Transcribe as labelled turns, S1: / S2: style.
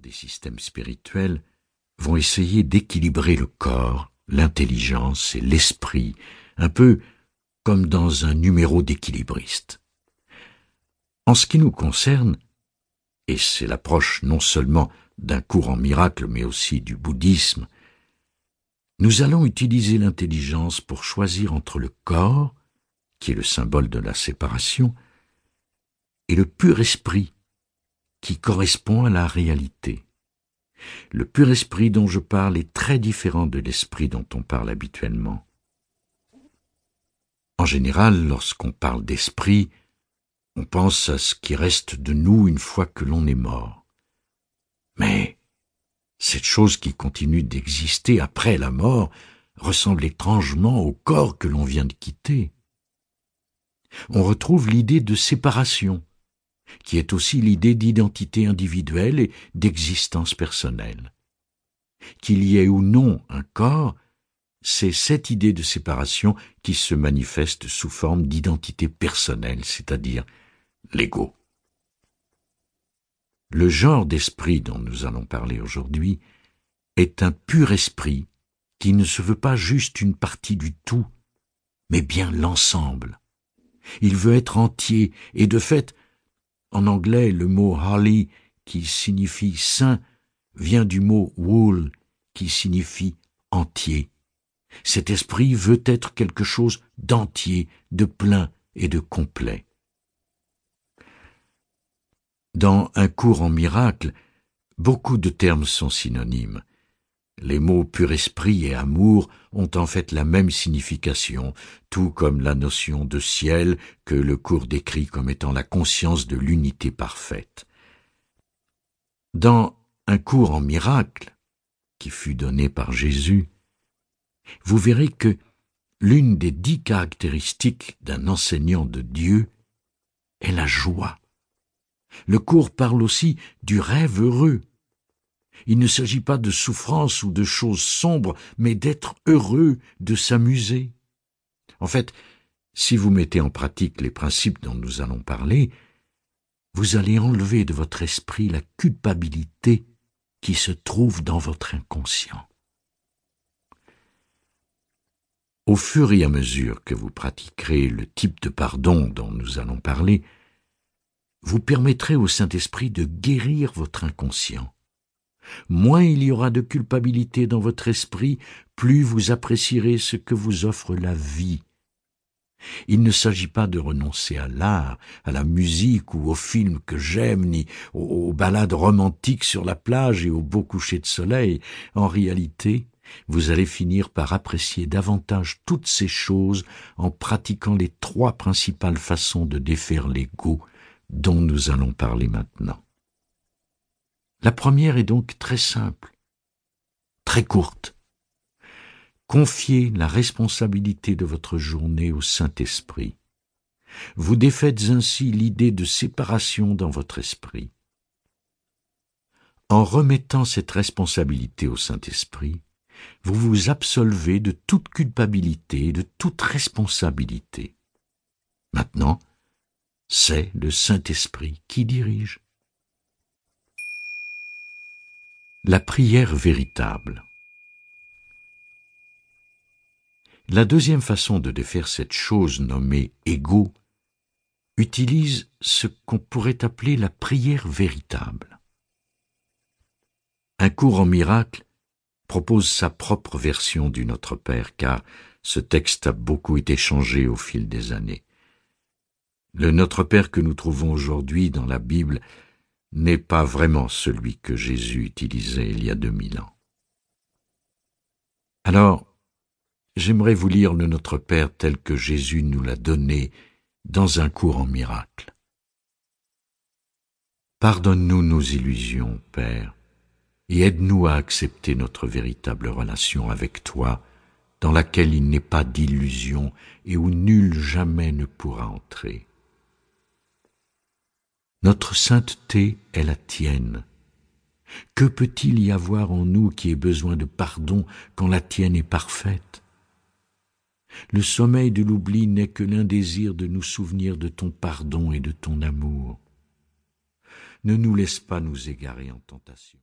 S1: des systèmes spirituels vont essayer d'équilibrer le corps, l'intelligence et l'esprit, un peu comme dans un numéro d'équilibriste. En ce qui nous concerne, et c'est l'approche non seulement d'un cours en miracle, mais aussi du bouddhisme, nous allons utiliser l'intelligence pour choisir entre le corps, qui est le symbole de la séparation, et le pur esprit, qui correspond à la réalité. Le pur esprit dont je parle est très différent de l'esprit dont on parle habituellement. En général, lorsqu'on parle d'esprit, on pense à ce qui reste de nous une fois que l'on est mort. Mais cette chose qui continue d'exister après la mort ressemble étrangement au corps que l'on vient de quitter. On retrouve l'idée de séparation, qui est aussi l'idée d'identité individuelle et d'existence personnelle. Qu'il y ait ou non un corps, c'est cette idée de séparation qui se manifeste sous forme d'identité personnelle, c'est-à-dire l'ego. Le genre d'esprit dont nous allons parler aujourd'hui est un pur esprit qui ne se veut pas juste une partie du tout, mais bien l'ensemble. Il veut être entier, et de fait, en anglais, le mot holy, qui signifie saint, vient du mot wool, qui signifie entier. Cet esprit veut être quelque chose d'entier, de plein et de complet. Dans un cours en miracle, beaucoup de termes sont synonymes. Les mots pur esprit et amour ont en fait la même signification, tout comme la notion de ciel que le cours décrit comme étant la conscience de l'unité parfaite. Dans un cours en miracle, qui fut donné par Jésus, vous verrez que l'une des dix caractéristiques d'un enseignant de Dieu est la joie. Le cours parle aussi du rêve heureux. Il ne s'agit pas de souffrance ou de choses sombres, mais d'être heureux, de s'amuser. En fait, si vous mettez en pratique les principes dont nous allons parler, vous allez enlever de votre esprit la culpabilité qui se trouve dans votre inconscient. Au fur et à mesure que vous pratiquerez le type de pardon dont nous allons parler, vous permettrez au Saint-Esprit de guérir votre inconscient. Moins il y aura de culpabilité dans votre esprit, plus vous apprécierez ce que vous offre la vie. Il ne s'agit pas de renoncer à l'art, à la musique ou aux films que j'aime, ni aux, balades romantiques sur la plage et aux beaux couchers de soleil. En réalité, vous allez finir par apprécier davantage toutes ces choses en pratiquant les trois principales façons de défaire l'ego dont nous allons parler maintenant. La première est donc très simple, très courte. Confiez la responsabilité de votre journée au Saint-Esprit. Vous défaites ainsi l'idée de séparation dans votre esprit. En remettant cette responsabilité au Saint-Esprit, vous vous absolvez de toute culpabilité et de toute responsabilité. Maintenant, c'est le Saint-Esprit qui dirige. La prière véritable. La deuxième façon de défaire cette chose nommée égo utilise ce qu'on pourrait appeler la prière véritable. Un cours en miracle propose sa propre version du Notre Père, car ce texte a beaucoup été changé au fil des années. Le Notre Père que nous trouvons aujourd'hui dans la Bible n'est pas vraiment celui que Jésus utilisait il y a deux mille ans. Alors, j'aimerais vous lire le Notre Père tel que Jésus nous l'a donné dans un cours en miracle. Pardonne-nous nos illusions, Père, et aide-nous à accepter notre véritable relation avec toi, dans laquelle il n'est pas d'illusion et où nul jamais ne pourra entrer. Notre sainteté est la tienne. Que peut-il y avoir en nous qui ait besoin de pardon quand la tienne est parfaite? Le sommeil de l'oubli n'est que l'indésir de nous souvenir de ton pardon et de ton amour. Ne nous laisse pas nous égarer en tentation.